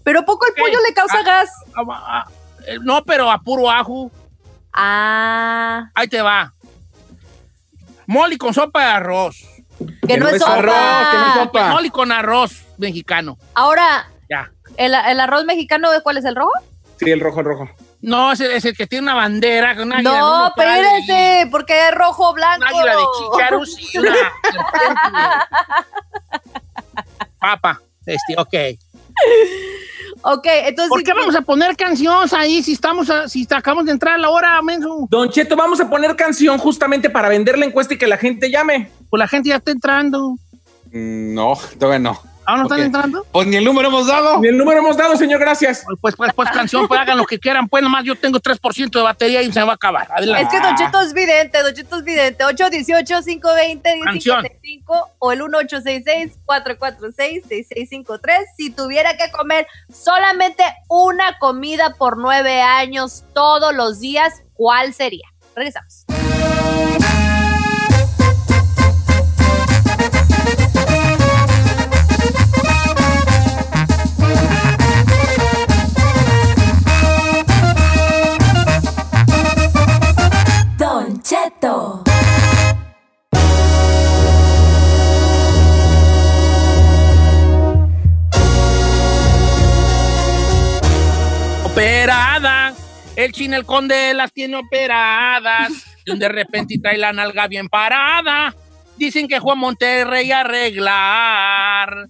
Pero poco el pollo le causa Ah. gas. Ah, ah, eh, No, pero a puro ajo. Ah, Ahí te va. Moli con sopa de arroz. Que no es sopa. arroz, que no es sopa. Moli con arroz mexicano. Ahora, Ya. ¿el, el arroz mexicano cuál es el rojo? Sí, el rojo, el rojo. No, es el, es el que tiene una bandera con una águila No, y espérese, porque es rojo blanco. Un águila de chícharos y una papa. Este, ok. Ok, entonces. ¿Por qué vamos a poner canciones ahí si estamos a- si acabamos de entrar a la hora, menso? Don Cheto, vamos a poner canción justamente para vender la encuesta y que la gente llame. Pues la gente ya está entrando. Mm, No, todavía no. ¿Ahora no Ok. están entrando? Pues ni el número hemos dado. Ni el número hemos dado, señor, gracias. Pues, pues, pues canción, pues hagan lo que quieran. Pues nomás yo tengo 3% de batería y se me va a acabar. Adelante. Es que Don Cheto es vidente, Don Cheto es vidente. 818-520-1055 o el 1866-446-6653. Si tuviera que comer solamente una comida por nueve años todos los días, ¿cuál sería? Regresamos. Operadas. El chin, el conde las tiene operadas. Y de repente trae la nalga bien parada. Dicen que Juan Monterrey arreglar.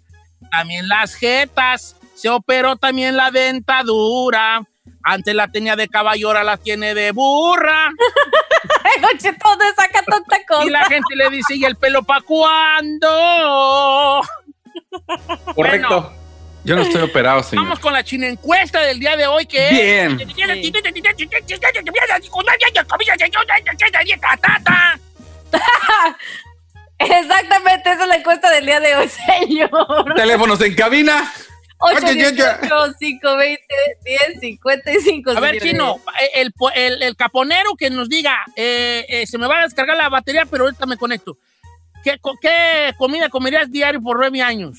También las jetas. Se operó también la dentadura. Antes la tenía de caballo, ahora la tiene de burra. ¿dónde saca tanta cosa? Y la gente le dice, ¿y el pelo pa' cuándo? Correcto. Yo no estoy operado, señor. Vamos con la china encuesta del día de hoy, que Bien. Exactamente, esa es la encuesta del día de hoy, señor. Teléfonos en cabina. 818 520 1055 A ver, Chino, el, el, el caponero que nos diga, eh, eh, se me va a descargar la batería, pero ahorita me conecto. ¿Qué, co- qué comida comerías diario por nueve años?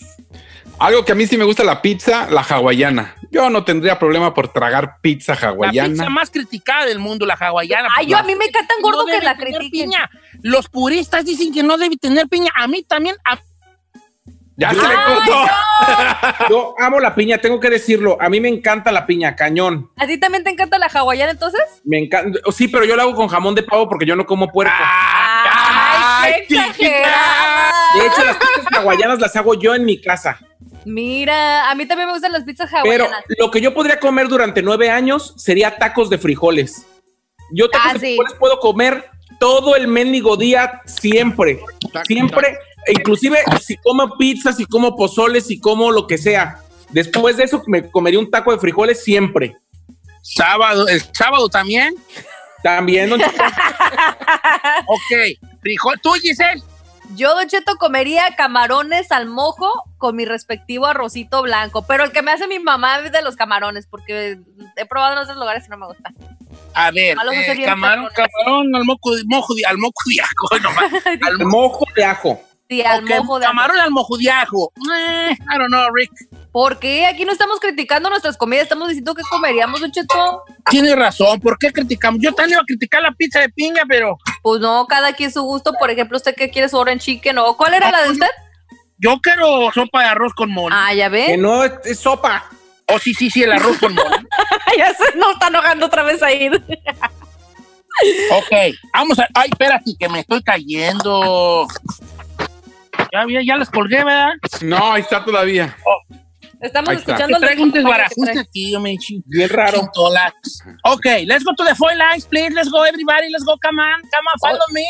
Algo que a mí sí me gusta la pizza, la hawaiana. Yo no tendría problema por tragar pizza La hawaiana. pizza más criticada del mundo, la hawaiana. Ay, yo a mí me encanta tan gordo No que la critiquen. piña. Los puristas dicen que no debe tener piña. A mí también. a- Ya se le cortó. Yo amo la piña, tengo que decirlo. A mí me encanta la piña, cañón. ¿A ti también te encanta la hawaiana entonces? Me encanta. Sí, pero yo la hago con jamón de pavo porque yo no como puerco. ¡Ay, qué chiquita. exagerada! De hecho, las pizzas hawaianas las hago yo en mi casa. Mira, a mí también me gustan las pizzas Pero hawaianas. lo que yo podría comer durante nueve años sería tacos de frijoles. Yo tacos Ah, de sí. frijoles puedo comer todo el mendigo día, siempre. Siempre. Inclusive si como pizza, si como pozole, si como lo que sea. Después de eso me comería un taco de frijoles siempre. Sábado, el sábado también. También, don Cheto. Ok. Frijol. ¿Tú, Giselle? Yo, Don Cheto, comería camarones al mojo con mi respectivo arrocito blanco. Pero el que me hace mi mamá es de los camarones, porque he probado en otros lugares y no me gusta. A ver, eh, camarón, camarón al moco, mojo, de- al moco de ajo. Al mojo de ajo. Sí, al Ok, mojo de camarón al mojo de ajo. Eh, I don't know, Rick. ¿Por qué? Aquí no estamos criticando nuestras comidas, estamos diciendo que comeríamos, Don Cheto. Tiene razón, ¿por qué criticamos? Yo también iba a criticar la pizza de pinga, pero Pues no, cada quien su gusto. Por ejemplo, ¿usted qué quiere su en chicken o cuál era la de usted? yo quiero sopa de arroz con mole. Ah, ya Que ve. no es, es sopa. Oh, sí, sí, sí, el arroz con mole. ya se nos está enojando otra vez ahí. ok, vamos a... Ay, espérate, que me estoy cayendo. Ya, ya, ya les colgué, ¿verdad? No, ahí está todavía. Estamos Ahí está. escuchando. Los aquí, me chi- Bien raro. chintolax. Ok, let's go to the phone lines, please. Let's go, everybody. Let's go, come on. Come on, follow me.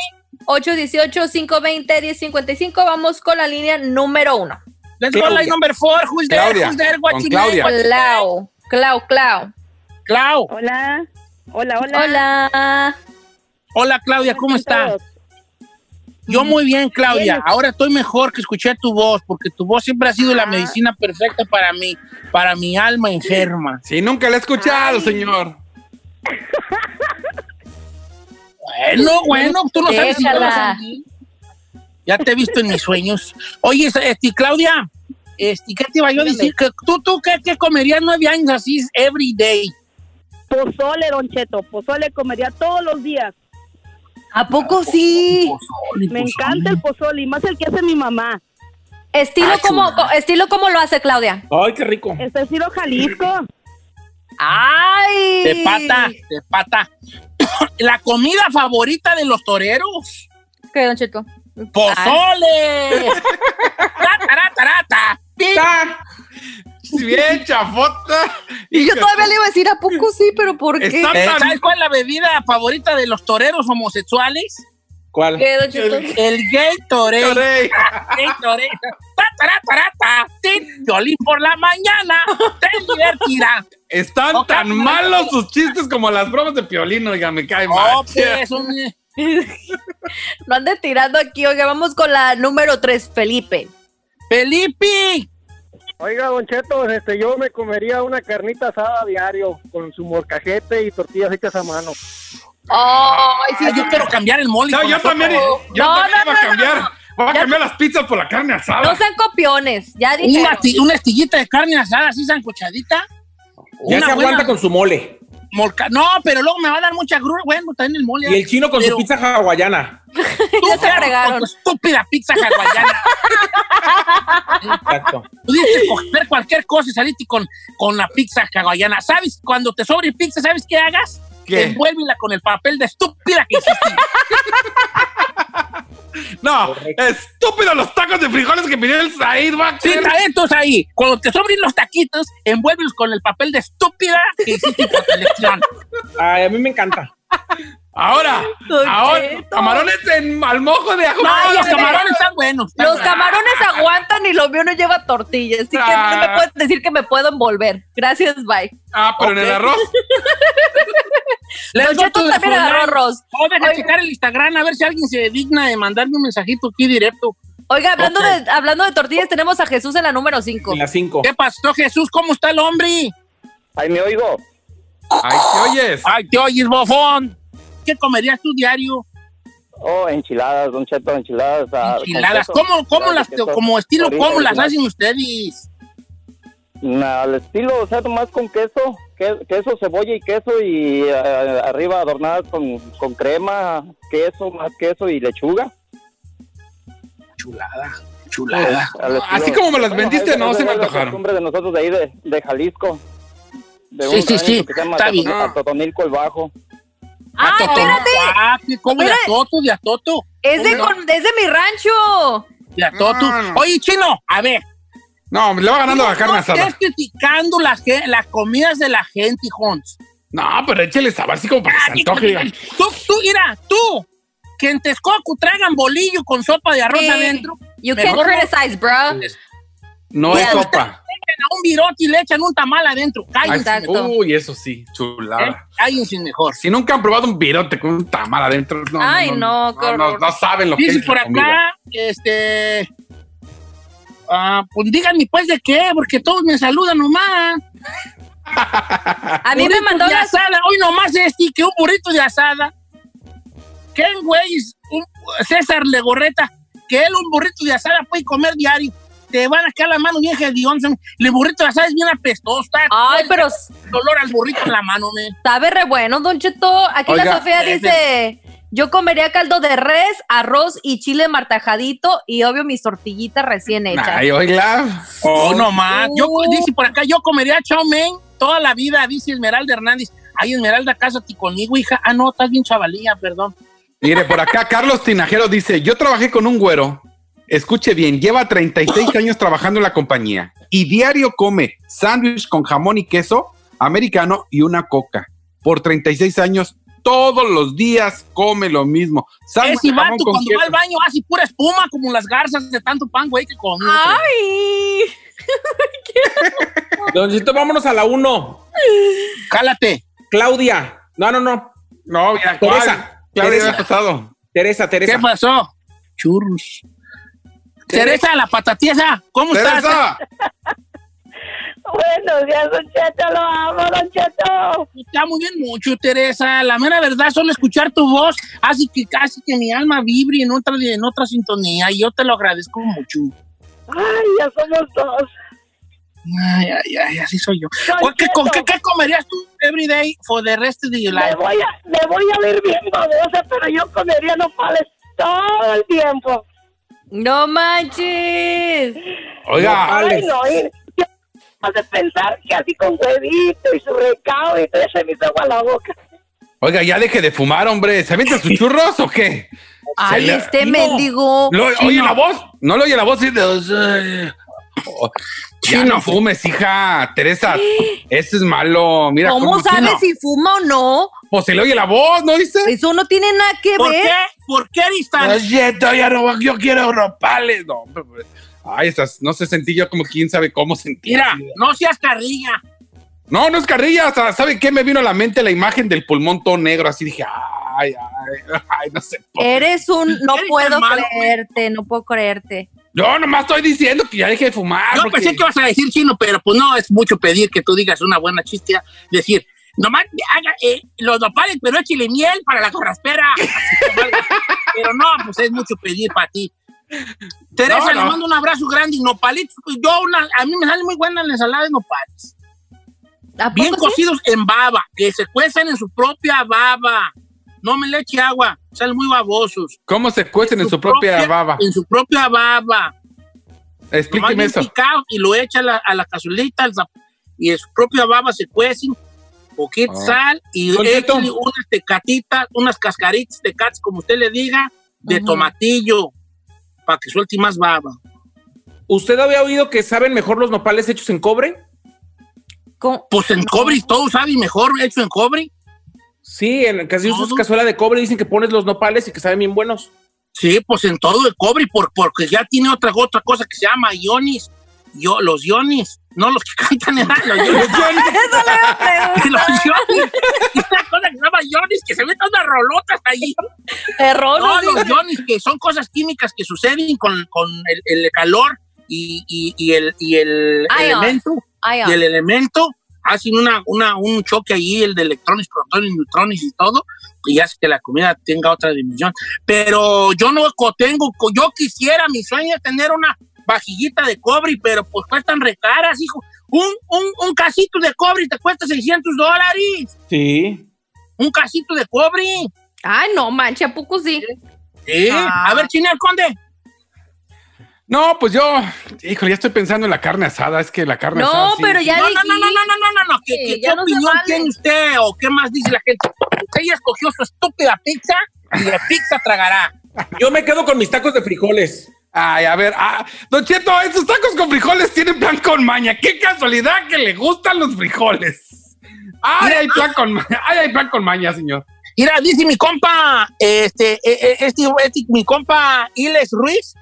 818-520-1055. Vamos con la línea número uno. Let's go, Claudia. line number four. Who's there? Claudia. Who's there? What Con you Claudia. Clau. Clau, Clau. Clau. Hola, hola, hola. Hola. Hola, Claudia, ¿cómo está? todos? Yo muy bien, Claudia. Ahora estoy mejor que escuché tu voz, porque tu voz siempre ha sido la Ah. medicina perfecta para mí, para mi alma enferma. Sí, nunca la he escuchado, Ay. señor. Bueno, bueno, tú no sabes si. Ya te he visto en mis sueños. Oye, este, Claudia, este, ¿qué te iba yo a decir? Que ¿Tú, tú qué, qué comerías nueve años así every day? Pozole, Don Cheto. Pozole comería todos los días. ¿A poco sí? Pozole, Me pozole. encanta el pozole y más el que hace mi mamá. Estilo Ah, como, chula. estilo como lo hace Claudia. Ay, qué rico. Este estilo Jalisco. ¡Ay! De pata, de pata. La comida favorita de los toreros. ¿Qué, Don Cheto? ¡Pozole! ¡Taratarata! Bien, chafota. Y yo todavía le iba a decir, ¿a poco sí? ¿Pero por qué? Está- Eh, ¿Sabes cuál es la bebida favorita de los toreros homosexuales? ¿Cuál? El gay torero. Torey. Gay torero. ¡Taratarata! ¡Tin! Violín por la mañana. ¡Te divertirá! Están tan malos sus chistes como las bromas de Piolín, oiga, me cae mal. Oh, pues, un- No ande tirando aquí, oiga, vamos con la número 3, Felipe. ¡Felipe! Oiga, Don Cheto, este, yo me comería una carnita asada a diario con su morcajete y tortillas hechas a mano. Ay, sí, Ah, yo quiero cambiar el mole. No, yo también, yo No, también no, iba a no, cambiar. Voy a Ya- cambiar las pizzas por la carne asada. No sean copiones, ya dije. Una, una estillita de carne asada así sancochadita. Ya Una se aguanta buena con su mole. Molca- No, pero luego me va a dar mucha grura. Bueno, también el mole. Y el chino con Pero- su pizza hawaiana. Tú, Ya se agregaron. con tu estúpida pizza hawaiana. Exacto. Pudiste coger cualquier cosa y saliste con, con la pizza hawaiana. ¿Sabes? Cuando te sobre pizza, ¿sabes qué hagas? ¿Qué? envuélvela con el papel de estúpida que hiciste. No, estúpido los tacos de frijoles que pidió el Said, va. Sí, talentos ahí. Cuando te sobren los taquitos, envuélvelos con el papel de estúpida que hiciste por selección. Ay, a mí me encanta. Ahora, ahora, camarones en al mojo de ajo. No, los camarones están buenos. están Los camarones aguantan y lo mío no lleva tortilla, así que no me Ah. puedes decir que me puedo envolver. Gracias, bye. Ah, pero en el arroz. Les Don doy Cheto tu también agarró arroz. Deja Oiga. checar el Instagram a ver si alguien se digna de mandarme un mensajito aquí directo. Oiga, hablando, de, hablando de tortillas, tenemos a Jesús en la número 5. En las 5. ¿Qué pasó, Jesús? ¿Cómo está el hombre? Ahí me oigo. Ay, ¿te oyes? Ay, te oyes, bofón. ¿Qué comerías tú diario? Oh, enchiladas, Don Cheto, enchiladas. ah, Enchiladas. queso. ¿Cómo, cómo las, como estilo, cómo las original. hacen ustedes? Al estilo, o sea, nomás con queso, que- queso, cebolla y queso y eh, arriba adornadas con, con crema, queso, más queso y lechuga. Chulada, chulada. Estilo- Así como me las vendiste, no esa se me es la antojaron. costumbre de nosotros de ahí de, de Jalisco. De Sí, sí, sí, que se llama está bien. Atoton- Atotonilco el Bajo. ¡Ah, Atoto. espérate! Ah, ¿qué como de atoto, de atoto, Es de, ¿Cómo? con- es de mi rancho. de atoto. No, no. Oye, chino, a ver. No, le va ganando la carne no asada. estés criticando las, las comidas de la gente, Hons. No, pero échale sabor así como para que se antoje. Tú, tú, mira, tú, que en Texcoco traigan bolillo con sopa de arroz Sí. adentro, You can't criticize, bro. No es sopa. echan a un virote y le echan un tamal adentro. Cállense, Exacto. uy, eso sí, ¿eh? chulada. cállense mejor. Si nunca han probado un virote con un tamal adentro, no, Ay, no, no, no, no saben lo que Dice es por la comida. acá, este... ah, pues díganme pues de qué, porque todos me saludan nomás. A mí me Burrito mandó de las... asada, hoy nomás este, que un burrito de asada. Ken Weiss, un- César Legorreta, que él un burrito de asada puede comer diario. Te van a quedar las manos bien hediondas. El burrito de asada es bien apestoso. Ay, pero dolor al burrito en la mano, me. sabe re bueno, Don Cheto. Aquí la Oiga, Sofía eh, dice... Yo comería caldo de res, arroz y chile martajadito y obvio mis tortillitas recién hechas. Ay, oiga. Oh, no más. Yo, dice por acá, yo comería chow mein toda la vida, dice Esmeralda Hernández. Ay, Esmeralda, cásate conmigo, hija. Ah, no, estás bien chavalía, perdón. Mire, por acá Carlos Tinajero dice, yo trabajé con un güero, escuche bien, lleva 36 años trabajando en la compañía y diario come sándwich con jamón y queso americano y una coca. Por 36 años, todos los días come lo mismo. Ese vato cuando va al baño hace pura espuma como las garzas de tanto pan, güey, que comió. ¡Ay! Don Cheto, vámonos a la 1. Cálate. Claudia. No, no, no. No, ya, Teresa. Claudia, Teresa. pasado. Teresa, ¿Qué Teresa. pasó? Churros. Teresa, la patatiesa, ¿cómo estás? Buenos días, Don Cheto, lo amo, Don Cheto. Te amo bien mucho, Teresa. La mera verdad, solo escuchar tu voz hace que casi que mi alma vibre en otra, en otra sintonía y yo te lo agradezco mucho. Ay, ya somos dos. Ay, ay, ay, así soy yo. Don ¿Con qué, con qué- qué comerías tú every day for the rest of your Me life? voy, a, me voy a ver bien babosa, pero yo comería nopales todo el tiempo. ¡No manches! oiga, Ay, no, y yo de pensar que así con huevito y su recado y todo se me hizo agua la boca. oiga, ya deje de fumar, hombre. ¿Se avienta sus churros o qué? ¡Ay, le- este mendigo! ¿Lo- Chino. ¿Oye la voz? ¿No lo oye la voz? Sí, de- Oh, Ya no fumes, hija. Teresa, eso es malo. Mira ¿Cómo cómo sabes si fuma o no? Pues se le oye la voz, ¿no dice? Eso no tiene nada que ¿Por ver. qué? ¿Por qué tan Oye, todavía no, yo quiero ropales. No, hombre, pues. Ay, estas, no sé, sentí yo como quién sabe cómo sentí. Mira, no seas carrilla. No, no es carrilla. hasta, ¿Sabe qué? Me vino a la mente la imagen del pulmón todo negro. Así dije, ay, ay, ay, no sé. por qué. Eres un... No Eres puedo malo, creerte, no puedo creerte. Yo nomás estoy diciendo que ya deje de fumar. Yo porque- pensé que ibas a decir chino, pero pues no es mucho pedir que tú digas una buena chiste. Decir, nomás haga eh, los nopales, pero échale miel para la carraspera. pero no, pues es mucho pedir para ti. Teresa, No, le no. mando un abrazo grande y nopalitos. pues, Yo, una, a mí me sale muy buena la ensalada de nopales. ¿A Bien sí? cocidos en baba, que se cuecen en su propia baba. No me le eche agua, salen muy babosos. ¿Cómo se cuecen en su propia baba? En su propia baba. Explíqueme eso. picado y lo echa a la, a la cazuelita y en su propia baba se cuecen poquita Ah. sal y unas tecatitas, unas cascaritas de cats, como usted le diga, de Ujú. tomatillo, para que suelte más baba. ¿Usted había oído que saben mejor los nopales hechos en cobre? Con- Pues en cobre, todo sabe mejor hecho en cobre. Sí, en casi usas cazuela de cobre dicen que pones los nopales y que saben bien buenos. Sí, pues en todo el cobre, por, porque ya tiene otra, otra cosa que se llama ionis. Yo, los ionis, no los que cantan, ¿verdad? los ionis. los ionis. Y una cosa que se llama ionis, que se meten unas rolotas allí. Error. No, los ionis, que son cosas químicas que suceden con, con el, el calor y, y- y el, y el elemento. Y el elemento hacen una, una, un choque allí, el de electrones, protones, neutrones y todo, y hace que la comida tenga otra dimensión. Pero yo no tengo, yo quisiera, mi sueño es tener una vajillita de cobre, pero pues cuestan recaras, hijo. Un, un, un casito de cobre te cuesta 600 dólares. Sí. Un casito de cobre. Ay, no, manche, ¿a sí? Sí. A ver, Chinel Conde. No, pues yo, híjole, ya estoy pensando en la carne asada, es que la carne no, pero ya. No, no, no, no, no, no, no, no, ¿Qué, qué, no opinión tiene usted o qué más dice la gente? Usted ya escogió su estúpida pizza y la pizza tragará. Yo me quedo con mis tacos de frijoles. Ay, a ver, ah, Don Cheto, esos tacos con frijoles tienen plan con maña. Qué casualidad que le gustan los frijoles. Ay, hay plan con maña. Ay, hay plan con maña, señor. Mira, dice mi compa, este, eh, eh, este, este, mi compa Iles Ruiz,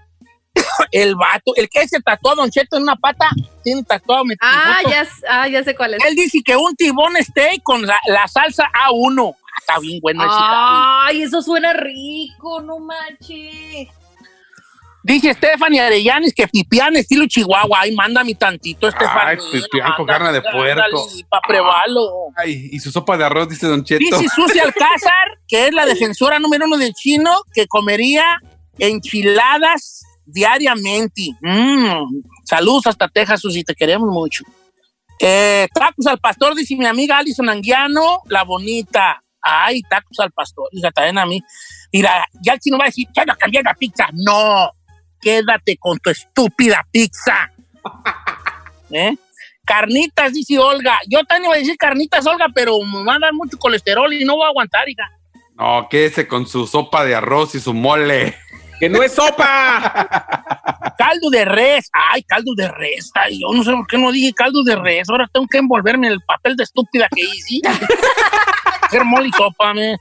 el vato, el que se tatuó a Don Cheto en una pata, tiene tatuado mi Ah, ya, ah, ya sé cuál es. Él dice que un tibón steak con la, la salsa A1. Ah, Está bien bueno ese. Ay, eso suena rico, no manches. Dice Stephanie Arellanes que pipián estilo Chihuahua. Ay, mándame tantito, Stephanie. pipián con carne de puerco. Para probarlo. Ay, y su sopa de arroz, dice Don Cheto. Dice Susi Alcázar, que es la defensora número uno del chino, que comería enchiladas diariamente. Mm, Saludos hasta Texas, Susi, te queremos mucho. Eh, tacos al pastor, dice mi amiga Alison Anguiano, la bonita. Ay, tacos al pastor, hija, también a mí. Mira, ya el chino va a decir, ya no cambié la pizza. No, quédate con tu estúpida pizza. ¿Eh? Carnitas, dice Olga. Yo también iba a decir carnitas, Olga, pero me va a dar mucho colesterol y no voy a aguantar, hija. No, quédese con su sopa de arroz y su mole. ¡Que no es sopa! Caldo de res. Ay, caldo de res. Ay, yo no sé por qué no dije caldo de res. Ahora tengo que envolverme en el papel de estúpida que hice. Hacer mole y sopa, me.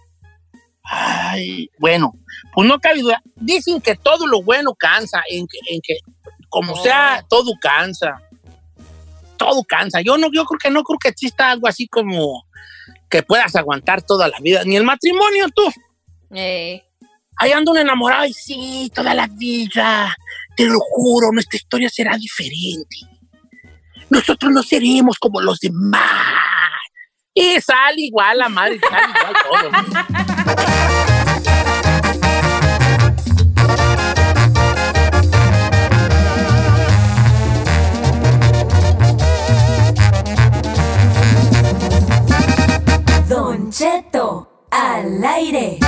Ay, bueno, pues no cabe duda. Dicen que todo lo bueno cansa, en que, en que como sea, todo cansa. Todo cansa. Yo no, yo creo que no creo que exista algo así como que puedas aguantar toda la vida. Ni el matrimonio, tú. Eh, Ahí ando un enamorado y sí, toda la vida. Te lo juro, nuestra historia será diferente. Nosotros no seremos como los demás. Y sale igual la madre, sale igual todo. Don Cheto al aire.